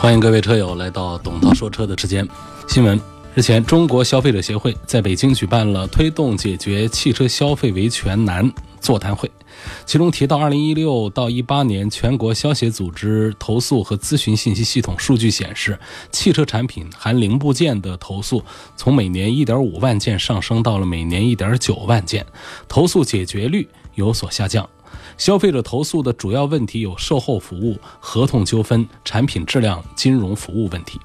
欢迎各位车友来到董涛说车的时间。新闻：日前，中国消费者协会在北京举办了推动解决汽车消费维权难座谈会，其中提到，二零一六到一八年全国消协组织投诉和咨询信息系统数据显示，汽车产品含零部件的投诉从每年一点五万件上升到了每年一点九万件，投诉解决率有所下降。消费者投诉的主要问题有售后服务、合同纠纷、产品质量、金融服务问题。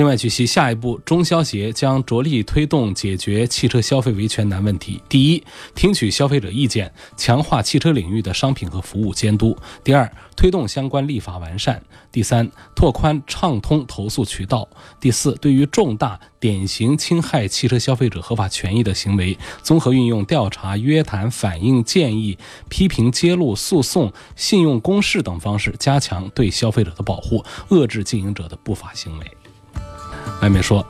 另外，据悉，下一步中消协将着力推动解决汽车消费维权难问题。第一，听取消费者意见，强化汽车领域的商品和服务监督；第二，推动相关立法完善；第三，拓宽畅通投诉渠道；第四，对于重大典型侵害汽车消费者合法权益的行为，综合运用调查、约谈、反映、建议、批评、揭露、诉讼、信用公示等方式，加强对消费者的保护，遏制经营者的不法行为。外媒说，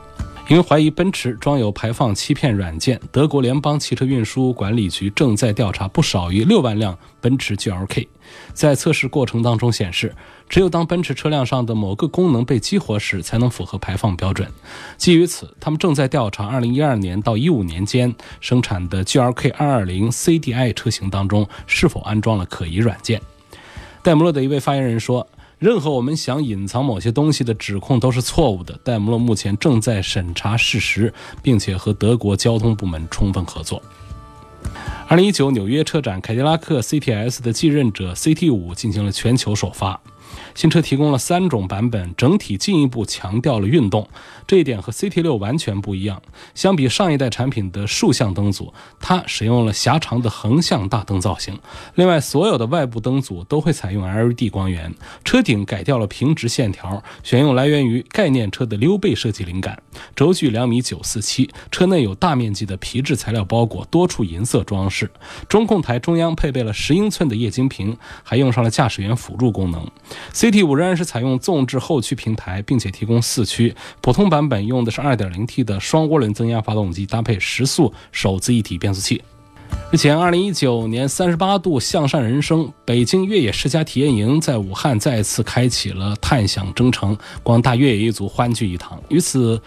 因为怀疑奔驰装有排放欺骗软件，德国联邦汽车运输管理局正在调查不少于六万辆奔驰 GLK。在测试过程当中显示，只有当奔驰车辆上的某个功能被激活时，才能符合排放标准。基于此，他们正在调查2012年到15年间生产的 GLK 220 CDI 车型当中是否安装了可疑软件。戴姆勒的一位发言人说。任何我们想隐藏某些东西的指控都是错误的。戴姆勒目前正在审查事实，并且和德国交通部门充分合作。二零一九纽约车展，凯迪拉克 CTS 的继任者 CT 五进行了全球首发。新车提供了三种版本，整体进一步强调了运动，这一点和 CT 六完全不一样。相比上一代产品的竖向灯组，它使用了狭长的横向大灯造型。另外，所有的外部灯组都会采用 LED 光源。车顶改掉了平直线条，选用来源于概念车的溜背设计灵感。轴距两米九四七，车内有大面积的皮质材料包裹，多处银色装饰。中控台中央配备了十英寸的液晶屏，还用上了驾驶员辅助功能。CT 五仍然是采用纵置后驱平台，并且提供四驱。普通版本用的是 2.0T 的双涡轮增压发动机，搭配时速手自一体变速器。日前，2019年38度向上人生北京越野试驾体验营在武汉再次开启了探享征程，广大越野一族欢聚一堂。与此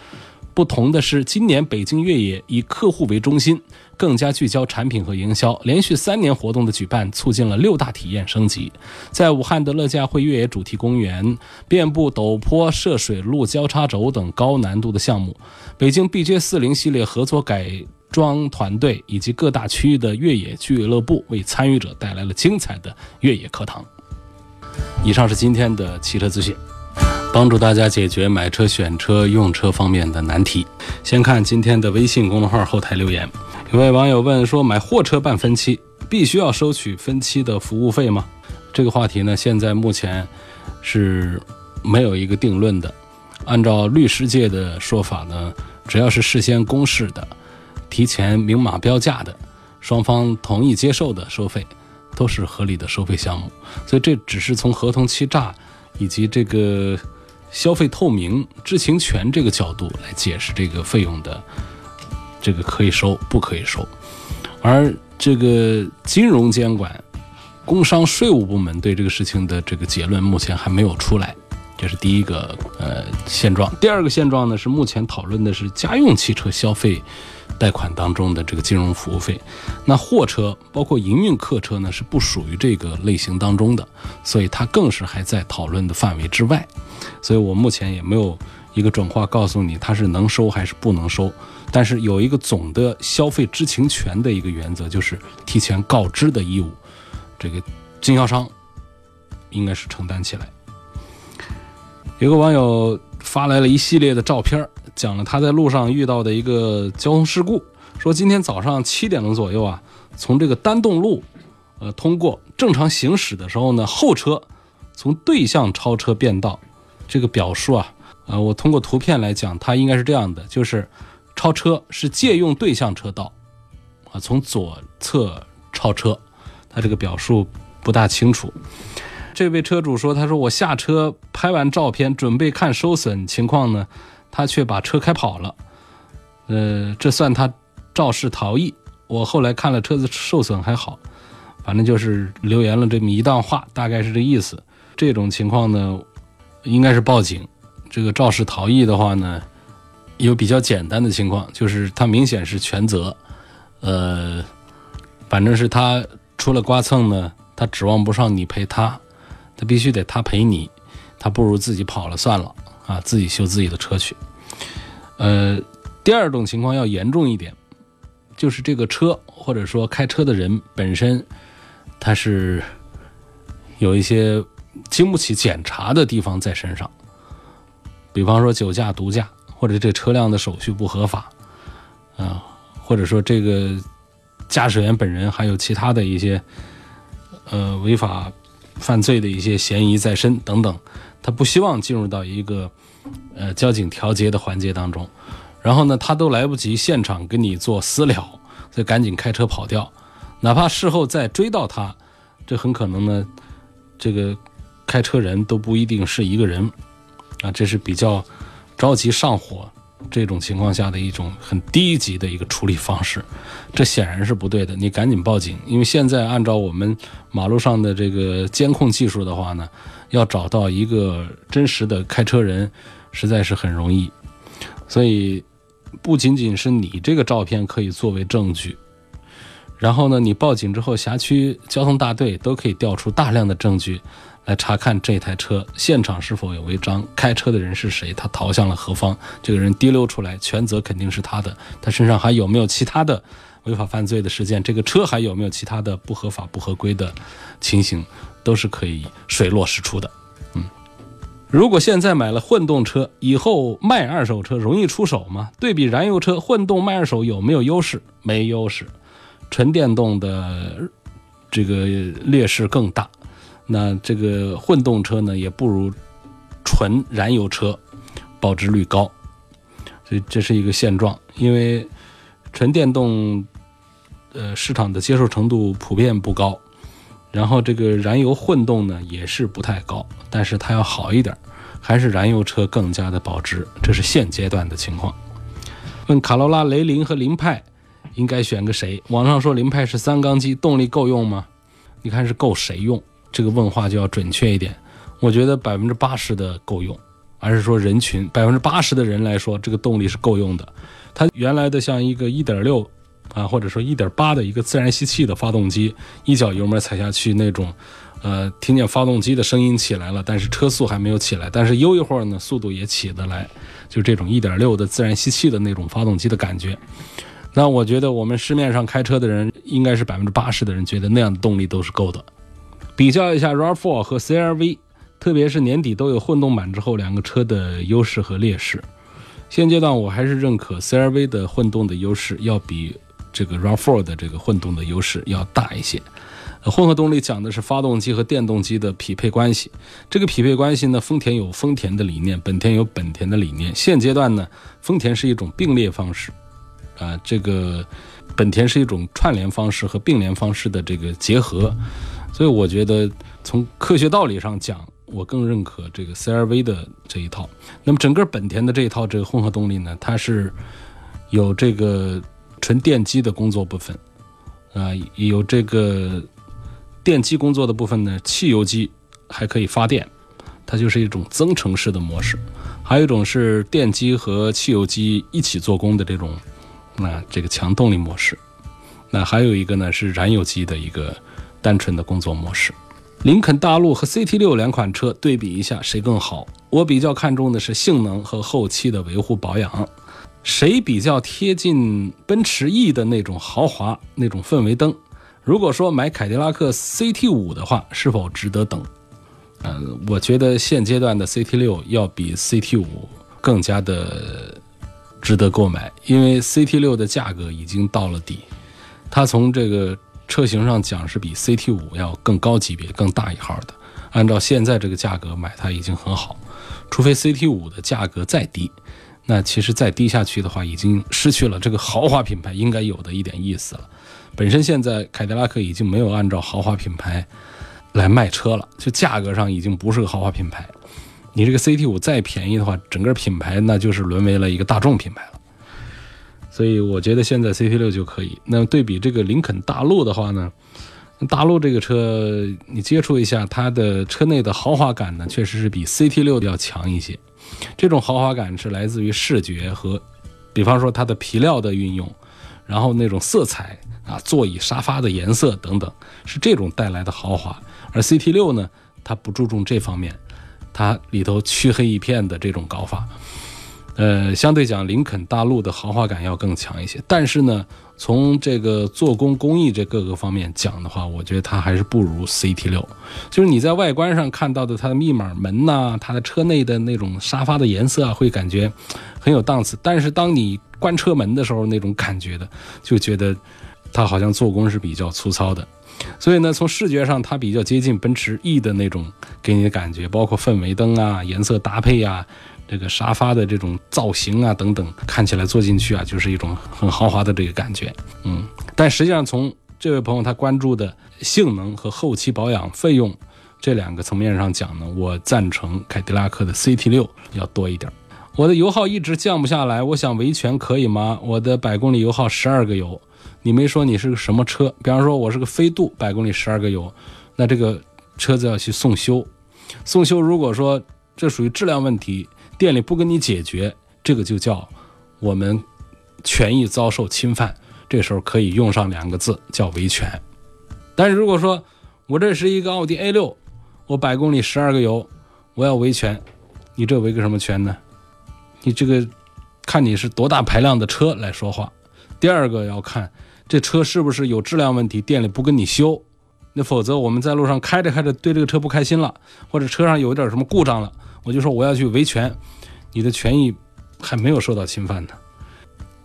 不同的是，今年北京越野以客户为中心。更加聚焦产品和营销，连续三年活动的举办，促进了六大体验升级。在武汉的乐驾汇越野主题公园，遍布陡坡、涉水路、交叉轴等高难度的项目。北京 BJ 四零系列合作改装团队以及各大区域的越野俱乐部，为参与者带来了精彩的越野课堂。以上是今天的汽车资讯。帮助大家解决买车、选车、用车方面的难题。先看今天的微信公众号后台留言，有位网友问说：买货车办分期，必须要收取分期的服务费吗？这个话题呢，现在目前是没有一个定论的。按照律师界的说法呢，只要是事先公示的、提前明码标价的、双方同意接受的收费，都是合理的收费项目。所以这只是从合同欺诈以及这个。消费透明、知情权这个角度来解释这个费用的，这个可以收，不可以收。而这个金融监管、工商税务部门对这个事情的这个结论目前还没有出来，这是第一个呃现状。第二个现状呢是目前讨论的是家用汽车消费。贷款当中的这个金融服务费，那货车包括营运客车呢是不属于这个类型当中的，所以它更是还在讨论的范围之外，所以我目前也没有一个准话告诉你它是能收还是不能收，但是有一个总的消费知情权的一个原则，就是提前告知的义务，这个经销商应该是承担起来。有个网友发来了一系列的照片讲了他在路上遇到的一个交通事故，说今天早上七点钟左右啊，从这个单洞路，呃，通过正常行驶的时候呢，后车从对向超车变道，这个表述啊，呃，我通过图片来讲，它应该是这样的，就是超车是借用对向车道，啊，从左侧超车，他这个表述不大清楚。这位车主说：“他说我下车拍完照片，准备看收损情况呢，他却把车开跑了。呃，这算他肇事逃逸。我后来看了车子受损还好，反正就是留言了这么一段话，大概是这意思。这种情况呢，应该是报警。这个肇事逃逸的话呢，有比较简单的情况，就是他明显是全责。呃，反正是他出了刮蹭呢，他指望不上你赔他。”他必须得他陪你，他不如自己跑了算了啊，自己修自己的车去。呃，第二种情况要严重一点，就是这个车或者说开车的人本身，他是有一些经不起检查的地方在身上，比方说酒驾、毒驾，或者这车辆的手续不合法啊，或者说这个驾驶员本人还有其他的一些呃违法。犯罪的一些嫌疑在身等等，他不希望进入到一个呃交警调节的环节当中，然后呢，他都来不及现场跟你做私了，所以赶紧开车跑掉，哪怕事后再追到他，这很可能呢，这个开车人都不一定是一个人啊，这是比较着急上火。这种情况下的一种很低级的一个处理方式，这显然是不对的。你赶紧报警，因为现在按照我们马路上的这个监控技术的话呢，要找到一个真实的开车人，实在是很容易。所以，不仅仅是你这个照片可以作为证据，然后呢，你报警之后，辖区交通大队都可以调出大量的证据。来查看这台车现场是否有违章，开车的人是谁，他逃向了何方？这个人滴溜出来，全责肯定是他的。他身上还有没有其他的违法犯罪的事件？这个车还有没有其他的不合法、不合规的情形，都是可以水落石出的。嗯，如果现在买了混动车，以后卖二手车容易出手吗？对比燃油车，混动卖二手有没有优势？没优势，纯电动的这个劣势更大。那这个混动车呢，也不如纯燃油车保值率高，所以这是一个现状。因为纯电动，呃，市场的接受程度普遍不高，然后这个燃油混动呢也是不太高，但是它要好一点，还是燃油车更加的保值，这是现阶段的情况。问卡罗拉、雷凌和凌派应该选个谁？网上说凌派是三缸机，动力够用吗？你看是够谁用？这个问话就要准确一点，我觉得百分之八十的够用，而是说人群百分之八十的人来说，这个动力是够用的。它原来的像一个一点六啊，或者说一点八的一个自然吸气的发动机，一脚油门踩下去那种，呃，听见发动机的声音起来了，但是车速还没有起来，但是悠一会儿呢，速度也起得来，就这种一点六的自然吸气的那种发动机的感觉。那我觉得我们市面上开车的人，应该是百分之八十的人觉得那样的动力都是够的。比较一下 RAV4 和 CRV，特别是年底都有混动版之后，两个车的优势和劣势。现阶段我还是认可 CRV 的混动的优势要比这个 RAV4 的这个混动的优势要大一些。混合动力讲的是发动机和电动机的匹配关系，这个匹配关系呢，丰田有丰田的理念，本田有本田的理念。现阶段呢，丰田是一种并列方式，啊，这个本田是一种串联方式和并联方式的这个结合。所以我觉得，从科学道理上讲，我更认可这个 CRV 的这一套。那么整个本田的这一套这个混合动力呢，它是有这个纯电机的工作部分，啊，有这个电机工作的部分呢，汽油机还可以发电，它就是一种增程式的模式；还有一种是电机和汽油机一起做工的这种，那这个强动力模式。那还有一个呢是燃油机的一个。单纯的工作模式，林肯大陆和 CT 六两款车对比一下，谁更好？我比较看重的是性能和后期的维护保养，谁比较贴近奔驰 E 的那种豪华那种氛围灯？如果说买凯迪拉克 CT 五的话，是否值得等？嗯，我觉得现阶段的 CT 六要比 CT 五更加的值得购买，因为 CT 六的价格已经到了底，它从这个。车型上讲是比 CT 五要更高级别、更大一号的，按照现在这个价格买它已经很好，除非 CT 五的价格再低，那其实再低下去的话，已经失去了这个豪华品牌应该有的一点意思了。本身现在凯迪拉克已经没有按照豪华品牌来卖车了，就价格上已经不是个豪华品牌。你这个 CT 五再便宜的话，整个品牌那就是沦为了一个大众品牌了。所以我觉得现在 CT 六就可以。那对比这个林肯大陆的话呢，大陆这个车你接触一下，它的车内的豪华感呢，确实是比 CT 六要强一些。这种豪华感是来自于视觉和，比方说它的皮料的运用，然后那种色彩啊，座椅、沙发的颜色等等，是这种带来的豪华。而 CT 六呢，它不注重这方面，它里头黢黑一片的这种搞法。呃，相对讲，林肯大陆的豪华感要更强一些，但是呢，从这个做工工艺这各个方面讲的话，我觉得它还是不如 CT 六。就是你在外观上看到的它的密码门呐，它的车内的那种沙发的颜色啊，会感觉很有档次。但是当你关车门的时候，那种感觉的，就觉得它好像做工是比较粗糙的。所以呢，从视觉上它比较接近奔驰 E 的那种给你的感觉，包括氛围灯啊、颜色搭配呀。这个沙发的这种造型啊，等等，看起来坐进去啊，就是一种很豪华的这个感觉。嗯，但实际上从这位朋友他关注的性能和后期保养费用这两个层面上讲呢，我赞成凯迪拉克的 CT 六要多一点。我的油耗一直降不下来，我想维权可以吗？我的百公里油耗十二个油，你没说你是个什么车？比方说我是个飞度，百公里十二个油，那这个车子要去送修，送修如果说这属于质量问题。店里不跟你解决，这个就叫我们权益遭受侵犯。这时候可以用上两个字，叫维权。但是如果说我这是一个奥迪 A 六，我百公里十二个油，我要维权，你这维个什么权呢？你这个看你是多大排量的车来说话。第二个要看这车是不是有质量问题，店里不跟你修，那否则我们在路上开着开着对这个车不开心了，或者车上有点什么故障了。我就说我要去维权，你的权益还没有受到侵犯呢。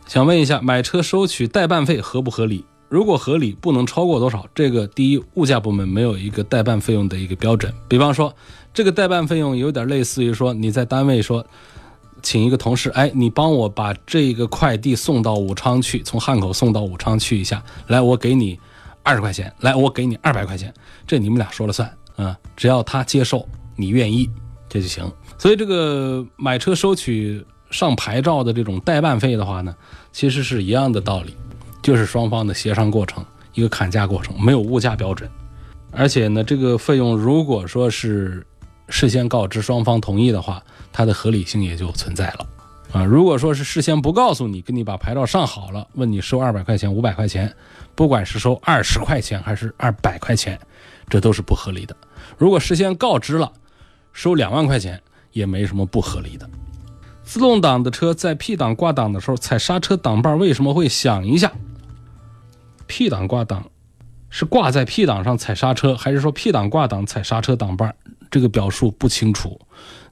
想问一下，买车收取代办费合不合理？如果合理，不能超过多少？这个第一，物价部门没有一个代办费用的一个标准。比方说，这个代办费用有点类似于说你在单位说，请一个同事，哎，你帮我把这个快递送到武昌去，从汉口送到武昌去一下，来，我给你二十块钱，来，我给你二百块钱，这你们俩说了算啊，只要他接受，你愿意。这就行，所以这个买车收取上牌照的这种代办费的话呢，其实是一样的道理，就是双方的协商过程，一个砍价过程，没有物价标准。而且呢，这个费用如果说是事先告知双方同意的话，它的合理性也就存在了啊。如果说是事先不告诉你，跟你把牌照上好了，问你收二百块钱、五百块钱，不管是收二十块钱还是二百块钱，这都是不合理的。如果事先告知了，收两万块钱也没什么不合理的。自动挡的车在 P 档挂档的时候，踩刹车挡把为什么会响一下？P 档挂档是挂在 P 档上踩刹车，还是说 P 档挂档踩刹车挡把？这个表述不清楚，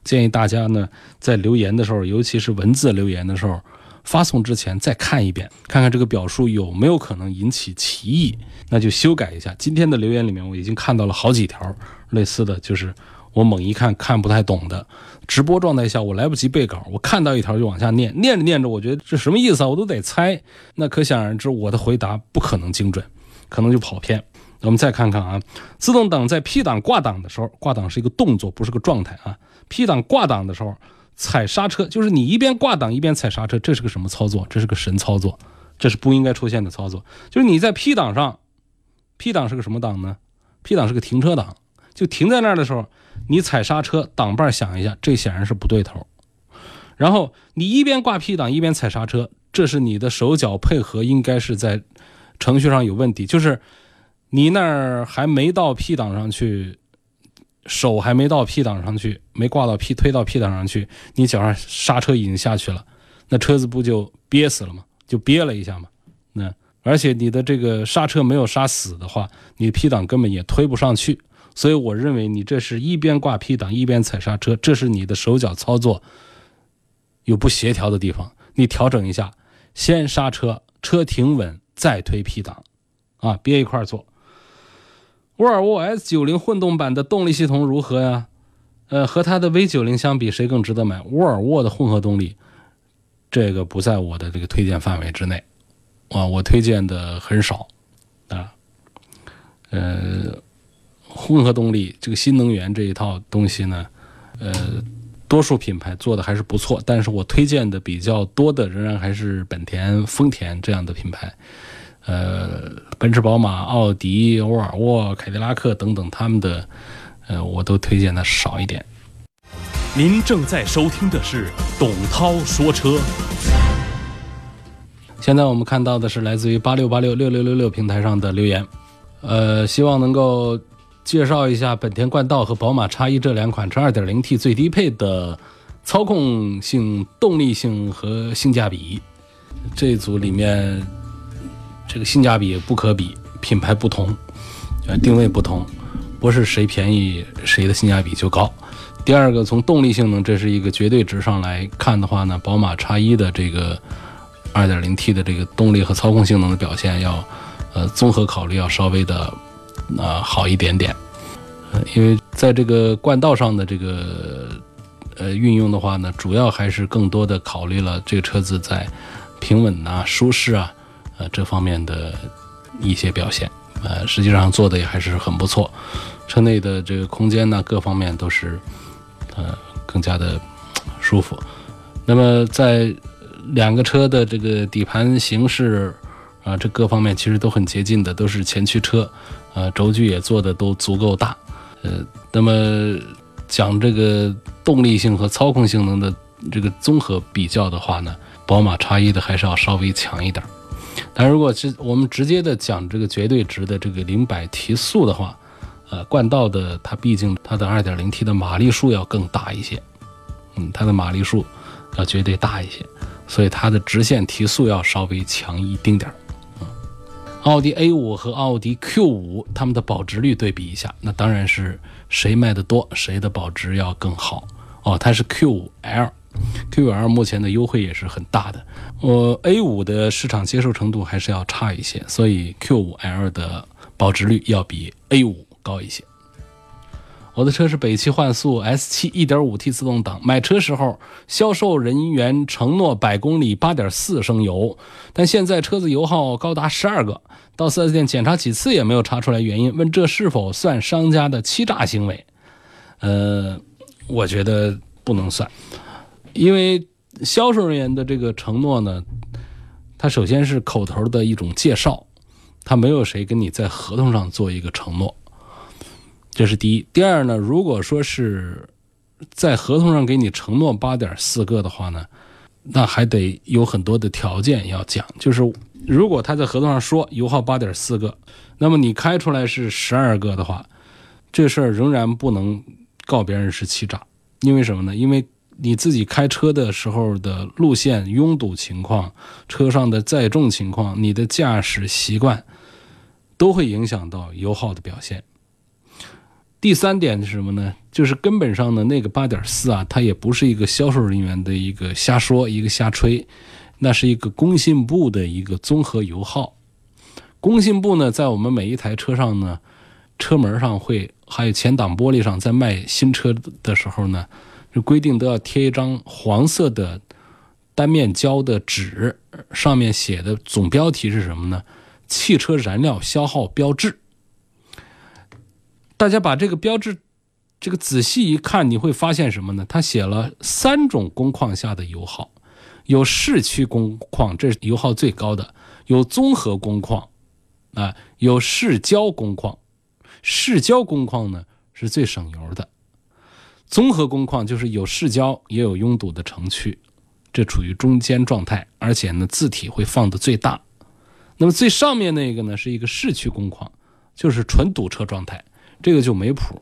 建议大家呢在留言的时候，尤其是文字留言的时候，发送之前再看一遍，看看这个表述有没有可能引起歧义，那就修改一下。今天的留言里面，我已经看到了好几条类似的就是。我猛一看，看不太懂的，直播状态下我来不及背稿，我看到一条就往下念，念着念着，我觉得这什么意思啊？我都得猜。那可想而知，我的回答不可能精准，可能就跑偏。我们再看看啊，自动挡在 P 档挂档的时候，挂档是一个动作，不是个状态啊。P 档挂档的时候，踩刹车就是你一边挂档一边踩刹车，这是个什么操作？这是个神操作，这是不应该出现的操作。就是你在 P 档上，P 档是个什么档呢？P 档是个停车档，就停在那儿的时候。你踩刹车，挡把响一下，这显然是不对头。然后你一边挂 P 档一边踩刹车，这是你的手脚配合应该是在程序上有问题，就是你那儿还没到 P 档上去，手还没到 P 档上去，没挂到 P 推到 P 档上去，你脚上刹车已经下去了，那车子不就憋死了吗？就憋了一下嘛。那而且你的这个刹车没有刹死的话，你 P 档根本也推不上去。所以我认为你这是一边挂 P 档一边踩刹车，这是你的手脚操作有不协调的地方，你调整一下，先刹车，车停稳再推 P 档，啊，憋一块做。沃尔沃 S 九零混动版的动力系统如何呀？呃，和它的 V 九零相比，谁更值得买？沃尔沃的混合动力，这个不在我的这个推荐范围之内啊，我推荐的很少啊。呃，混合动力这个新能源这一套东西呢，呃，多数品牌做的还是不错，但是我推荐的比较多的仍然还是本田、丰田这样的品牌。呃，奔驰、宝马、奥迪、沃尔沃、凯迪拉克等等，他们的。呃，我都推荐的少一点。您正在收听的是董涛说车。现在我们看到的是来自于八六八六六六六六平台上的留言，呃，希望能够介绍一下本田冠道和宝马叉一这两款车 2.0T 最低配的操控性、动力性和性价比。这组里面，这个性价比不可比，品牌不同，呃，定位不同。不是谁便宜谁的性价比就高。第二个，从动力性能，这是一个绝对值上来看的话呢，宝马叉一的这个 2.0T 的这个动力和操控性能的表现要，呃，综合考虑要稍微的，呃，好一点点。呃，因为在这个冠道上的这个，呃，运用的话呢，主要还是更多的考虑了这个车子在平稳啊、舒适啊，呃，这方面的一些表现。呃，实际上做的也还是很不错，车内的这个空间呢，各方面都是呃更加的舒服。那么在两个车的这个底盘形式啊，这各方面其实都很接近的，都是前驱车，呃，轴距也做的都足够大。呃，那么讲这个动力性和操控性能的这个综合比较的话呢，宝马叉一的还是要稍微强一点。但如果是我们直接的讲这个绝对值的这个零百提速的话，呃，冠道的它毕竟它的 2.0T 的马力数要更大一些，嗯，它的马力数要绝对大一些，所以它的直线提速要稍微强一丁点儿。嗯，奥迪 A5 和奥迪 Q5 它们的保值率对比一下，那当然是谁卖的多，谁的保值要更好。哦，它是 Q5L。Q5L 目前的优惠也是很大的，我 A5 的市场接受程度还是要差一些，所以 Q5L 的保值率要比 A5 高一些。我的车是北汽幻速 S7 1.5T 自动挡，买车时候销售人员承诺百公里8.4升油，但现在车子油耗高达12个，到 4S 店检查几次也没有查出来原因，问这是否算商家的欺诈行为？呃，我觉得不能算。因为销售人员的这个承诺呢，他首先是口头的一种介绍，他没有谁跟你在合同上做一个承诺，这是第一。第二呢，如果说是在合同上给你承诺八点四个的话呢，那还得有很多的条件要讲。就是如果他在合同上说油耗八点四个，那么你开出来是十二个的话，这事儿仍然不能告别人是欺诈，因为什么呢？因为你自己开车的时候的路线拥堵情况、车上的载重情况、你的驾驶习惯，都会影响到油耗的表现。第三点是什么呢？就是根本上的那个八点四啊，它也不是一个销售人员的一个瞎说、一个瞎吹，那是一个工信部的一个综合油耗。工信部呢，在我们每一台车上呢，车门上会还有前挡玻璃上，在卖新车的时候呢。就规定都要贴一张黄色的单面胶的纸，上面写的总标题是什么呢？汽车燃料消耗标志。大家把这个标志这个仔细一看，你会发现什么呢？它写了三种工况下的油耗，有市区工况，这是油耗最高的；有综合工况，啊，有市郊工况。市郊工况呢是最省油的。综合工况就是有市郊也有拥堵的城区，这处于中间状态，而且呢字体会放的最大。那么最上面那个呢是一个市区工况，就是纯堵车状态，这个就没谱。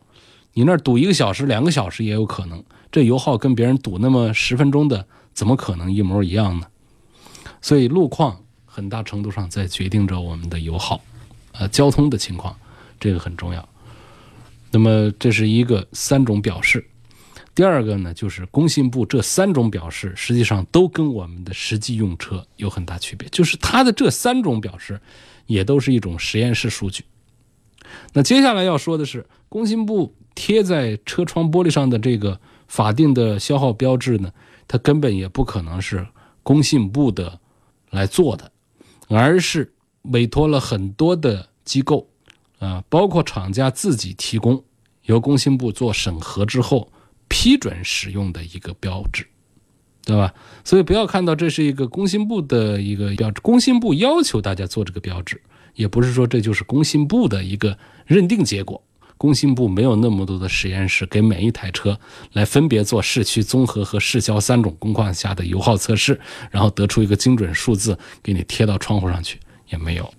你那儿堵一个小时、两个小时也有可能，这油耗跟别人堵那么十分钟的，怎么可能一模一样呢？所以路况很大程度上在决定着我们的油耗，呃，交通的情况这个很重要。那么这是一个三种表示。第二个呢，就是工信部这三种表示，实际上都跟我们的实际用车有很大区别。就是它的这三种表示，也都是一种实验室数据。那接下来要说的是，工信部贴在车窗玻璃上的这个法定的消耗标志呢，它根本也不可能是工信部的来做的，而是委托了很多的机构，啊，包括厂家自己提供，由工信部做审核之后批准使用的一个标志。对吧？所以不要看到这是一个工信部的一个标志，工信部要求大家做这个标志，也不是说这就是工信部的一个认定结果。工信部没有那么多的实验室给每一台车来分别做市区综合和市郊三种工况下的油耗测试，然后得出一个精准数字给你贴到窗户上去，也没有。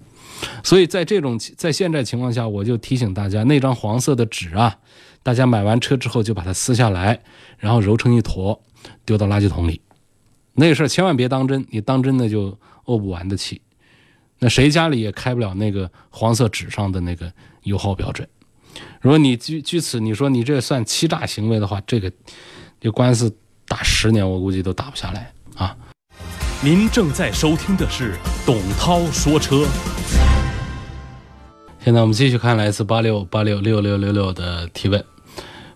所以在这种在现在情况下，我就提醒大家，那张黄色的纸啊，大家买完车之后就把它撕下来，然后揉成一坨。丢到垃圾桶里，那个事儿千万别当真，你当真的就怄不完的气。那谁家里也开不了那个黄色纸上的那个油耗标准。如果你据据此你说你这算欺诈行为的话，这个这官司打十年我估计都打不下来啊。您正在收听的是董涛说车。现在我们继续看来自八六八六六六六六的提问。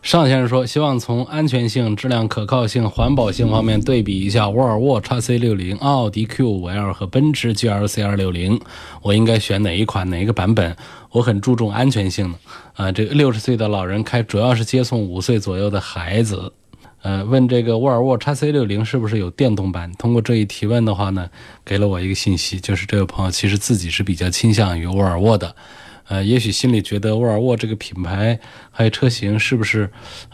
尚先生说：“希望从安全性、质量可靠性、环保性方面对比一下沃尔沃 x C 六零、奥迪 Q 五 L 和奔驰 GLC 二六零，我应该选哪一款、哪一个版本？我很注重安全性的。啊，这个六十岁的老人开，主要是接送五岁左右的孩子。呃，问这个沃尔沃 x C 六零是不是有电动版？通过这一提问的话呢，给了我一个信息，就是这位朋友其实自己是比较倾向于沃尔沃的。”呃，也许心里觉得沃尔沃这个品牌还有车型是不是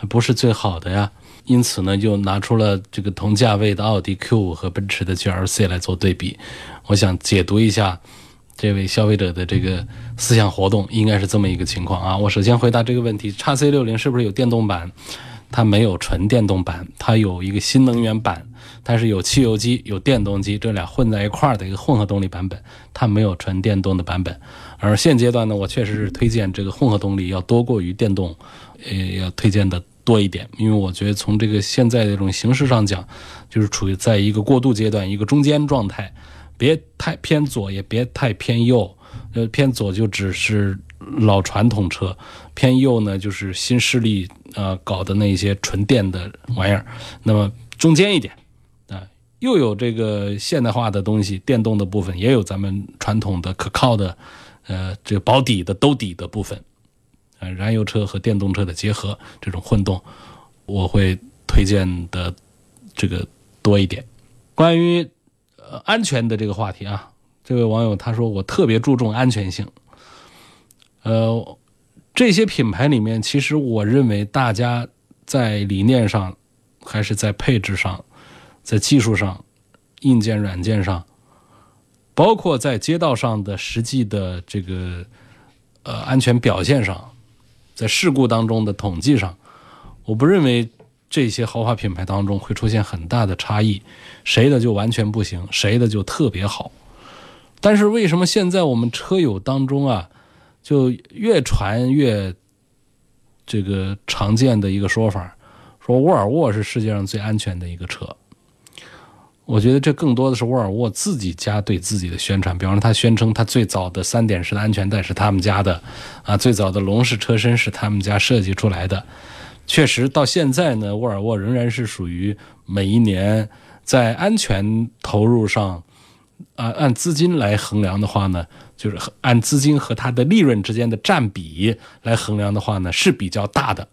不是最好的呀？因此呢，就拿出了这个同价位的奥迪 Q5 和奔驰的 GLC 来做对比。我想解读一下这位消费者的这个思想活动，应该是这么一个情况啊。我首先回答这个问题：叉 C 六零是不是有电动版？它没有纯电动版，它有一个新能源版，它是有汽油机、有电动机这俩混在一块儿的一个混合动力版本，它没有纯电动的版本。而现阶段呢，我确实是推荐这个混合动力要多过于电动，呃，要推荐的多一点，因为我觉得从这个现在这种形式上讲，就是处于在一个过渡阶段，一个中间状态，别太偏左，也别太偏右，呃，偏左就只是老传统车，偏右呢就是新势力。呃，搞的那些纯电的玩意儿，那么中间一点，又有这个现代化的东西，电动的部分，也有咱们传统的可靠的，呃，这个保底的兜底的部分，呃，燃油车和电动车的结合，这种混动，我会推荐的这个多一点。关于呃安全的这个话题啊，这位网友他说我特别注重安全性，呃。这些品牌里面，其实我认为大家在理念上，还是在配置上，在技术上、硬件、软件上，包括在街道上的实际的这个呃安全表现上，在事故当中的统计上，我不认为这些豪华品牌当中会出现很大的差异，谁的就完全不行，谁的就特别好。但是为什么现在我们车友当中啊？就越传越这个常见的一个说法，说沃尔沃是世界上最安全的一个车。我觉得这更多的是沃尔沃自己家对自己的宣传。比方说，他宣称他最早的三点式的安全带是他们家的，啊，最早的龙式车身是他们家设计出来的。确实，到现在呢，沃尔沃仍然是属于每一年在安全投入上，啊，按资金来衡量的话呢。就是按资金和它的利润之间的占比来衡量的话呢，是比较大的。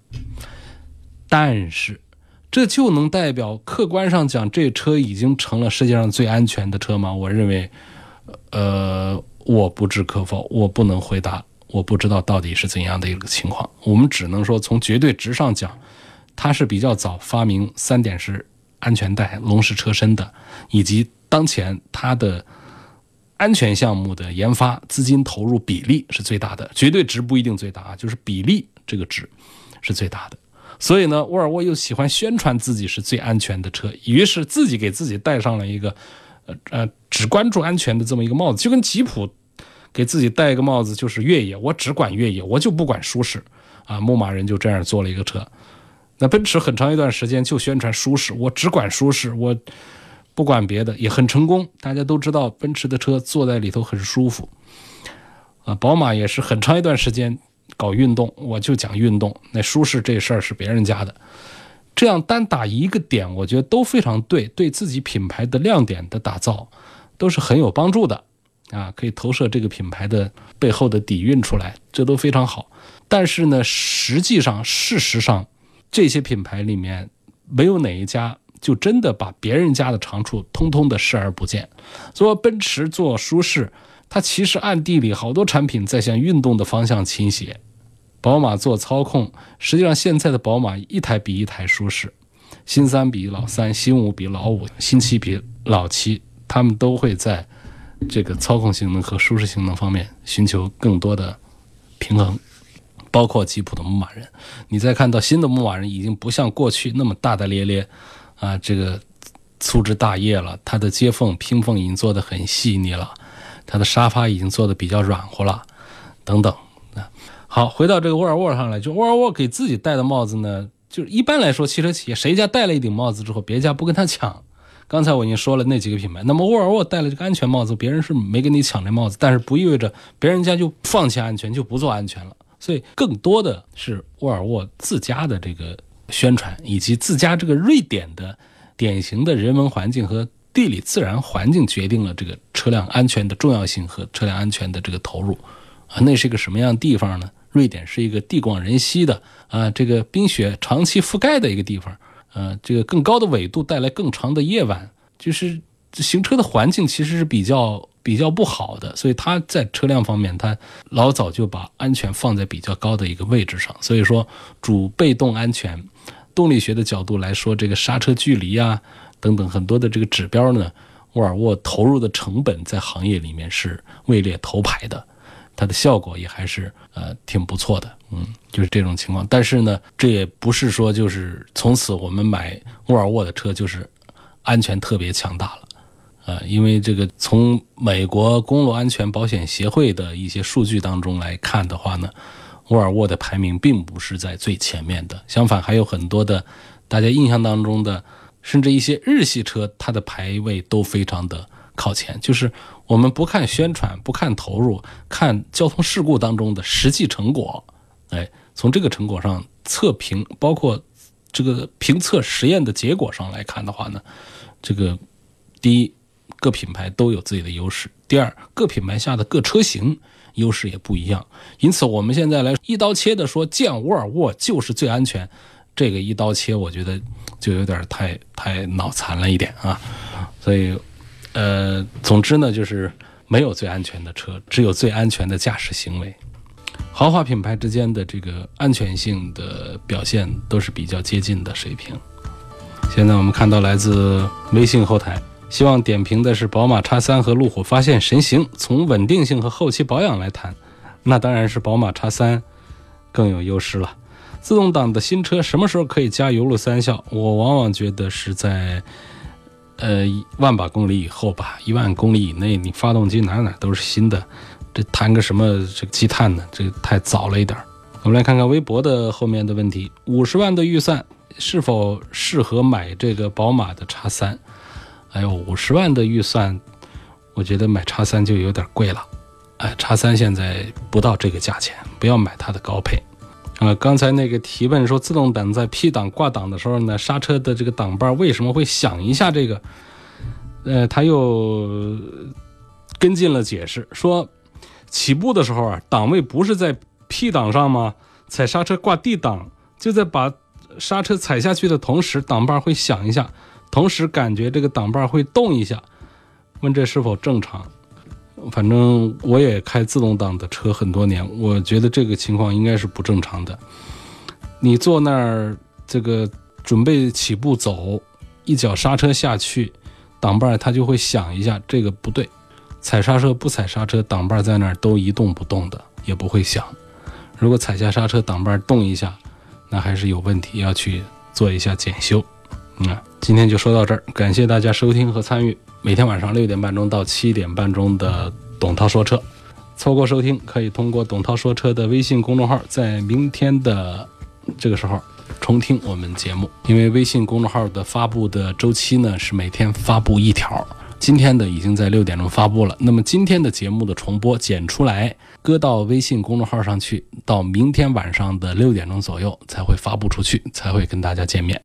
但是，这就能代表客观上讲，这车已经成了世界上最安全的车吗？我认为，呃，我不置可否，我不能回答，我不知道到底是怎样的一个情况。我们只能说，从绝对值上讲，它是比较早发明三点式安全带、龙式车身的，以及当前它的。安全项目的研发资金投入比例是最大的，绝对值不一定最大啊，就是比例这个值是最大的。所以呢，沃尔沃又喜欢宣传自己是最安全的车，于是自己给自己戴上了一个呃呃只关注安全的这么一个帽子，就跟吉普给自己戴一个帽子，就是越野，我只管越野，我就不管舒适啊。牧马人就这样做了一个车，那奔驰很长一段时间就宣传舒适，我只管舒适，我。不管别的也很成功，大家都知道奔驰的车坐在里头很舒服，啊，宝马也是很长一段时间搞运动，我就讲运动。那舒适这事儿是别人家的，这样单打一个点，我觉得都非常对，对自己品牌的亮点的打造都是很有帮助的啊，可以投射这个品牌的背后的底蕴出来，这都非常好。但是呢，实际上事实上，这些品牌里面没有哪一家。就真的把别人家的长处通通的视而不见。做奔驰做舒适，它其实暗地里好多产品在向运动的方向倾斜。宝马做操控，实际上现在的宝马一台比一台舒适，新三比老三，新五比老五，新七比老七，他们都会在这个操控性能和舒适性能方面寻求更多的平衡。包括吉普的牧马人，你再看到新的牧马人已经不像过去那么大大咧咧。啊，这个粗枝大叶了，它的接缝拼缝已经做得很细腻了，它的沙发已经做得比较软和了，等等啊。好，回到这个沃尔沃上来，就沃尔沃给自己戴的帽子呢，就是一般来说，汽车企业谁家戴了一顶帽子之后，别家不跟他抢。刚才我已经说了那几个品牌，那么沃尔沃戴了这个安全帽子，别人是没跟你抢这帽子，但是不意味着别人家就放弃安全，就不做安全了。所以更多的是沃尔沃自家的这个。宣传以及自家这个瑞典的典型的人文环境和地理自然环境，决定了这个车辆安全的重要性和车辆安全的这个投入啊。那是一个什么样的地方呢？瑞典是一个地广人稀的啊，这个冰雪长期覆盖的一个地方，呃，这个更高的纬度带来更长的夜晚，就是行车的环境其实是比较。比较不好的，所以它在车辆方面，它老早就把安全放在比较高的一个位置上。所以说，主被动安全，动力学的角度来说，这个刹车距离啊等等很多的这个指标呢，沃尔沃投入的成本在行业里面是位列头牌的，它的效果也还是呃挺不错的。嗯，就是这种情况。但是呢，这也不是说就是从此我们买沃尔沃的车就是安全特别强大了。呃，因为这个从美国公路安全保险协会的一些数据当中来看的话呢，沃尔沃的排名并不是在最前面的，相反还有很多的大家印象当中的，甚至一些日系车，它的排位都非常的靠前。就是我们不看宣传，不看投入，看交通事故当中的实际成果，哎，从这个成果上测评，包括这个评测实验的结果上来看的话呢，这个第一。各品牌都有自己的优势。第二，各品牌下的各车型优势也不一样。因此，我们现在来一刀切的说，降沃尔沃就是最安全，这个一刀切，我觉得就有点太太脑残了一点啊。所以，呃，总之呢，就是没有最安全的车，只有最安全的驾驶行为。豪华品牌之间的这个安全性的表现都是比较接近的水平。现在我们看到来自微信后台。希望点评的是宝马叉三和路虎发现神行。从稳定性和后期保养来谈，那当然是宝马叉三更有优势了。自动挡的新车什么时候可以加油路三效？我往往觉得是在呃万把公里以后吧。一万公里以内，你发动机哪哪都是新的，这谈个什么这个积碳呢？这太早了一点。我们来看看微博的后面的问题：五十万的预算是否适合买这个宝马的叉三？哎呦五十万的预算，我觉得买叉三就有点贵了。哎，叉三现在不到这个价钱，不要买它的高配。啊，刚才那个提问说，自动挡在 P 档挂档的时候呢，刹车的这个档把为什么会响一下？这个，呃，他又跟进了解释，说起步的时候啊，档位不是在 P 档上吗？踩刹车挂 D 档，就在把刹车踩下去的同时，档把会响一下。同时感觉这个挡把会动一下，问这是否正常？反正我也开自动挡的车很多年，我觉得这个情况应该是不正常的。你坐那儿，这个准备起步走，一脚刹车下去，挡把它就会响一下，这个不对。踩刹车不踩刹车，挡把在那儿都一动不动的，也不会响。如果踩下刹车，挡把动一下，那还是有问题，要去做一下检修。嗯，今天就说到这儿，感谢大家收听和参与。每天晚上六点半钟到七点半钟的董涛说车，错过收听可以通过董涛说车的微信公众号，在明天的这个时候重听我们节目。因为微信公众号的发布的周期呢是每天发布一条。今天的已经在六点钟发布了。那么今天的节目的重播剪出来，搁到微信公众号上去，到明天晚上的六点钟左右才会发布出去，才会跟大家见面。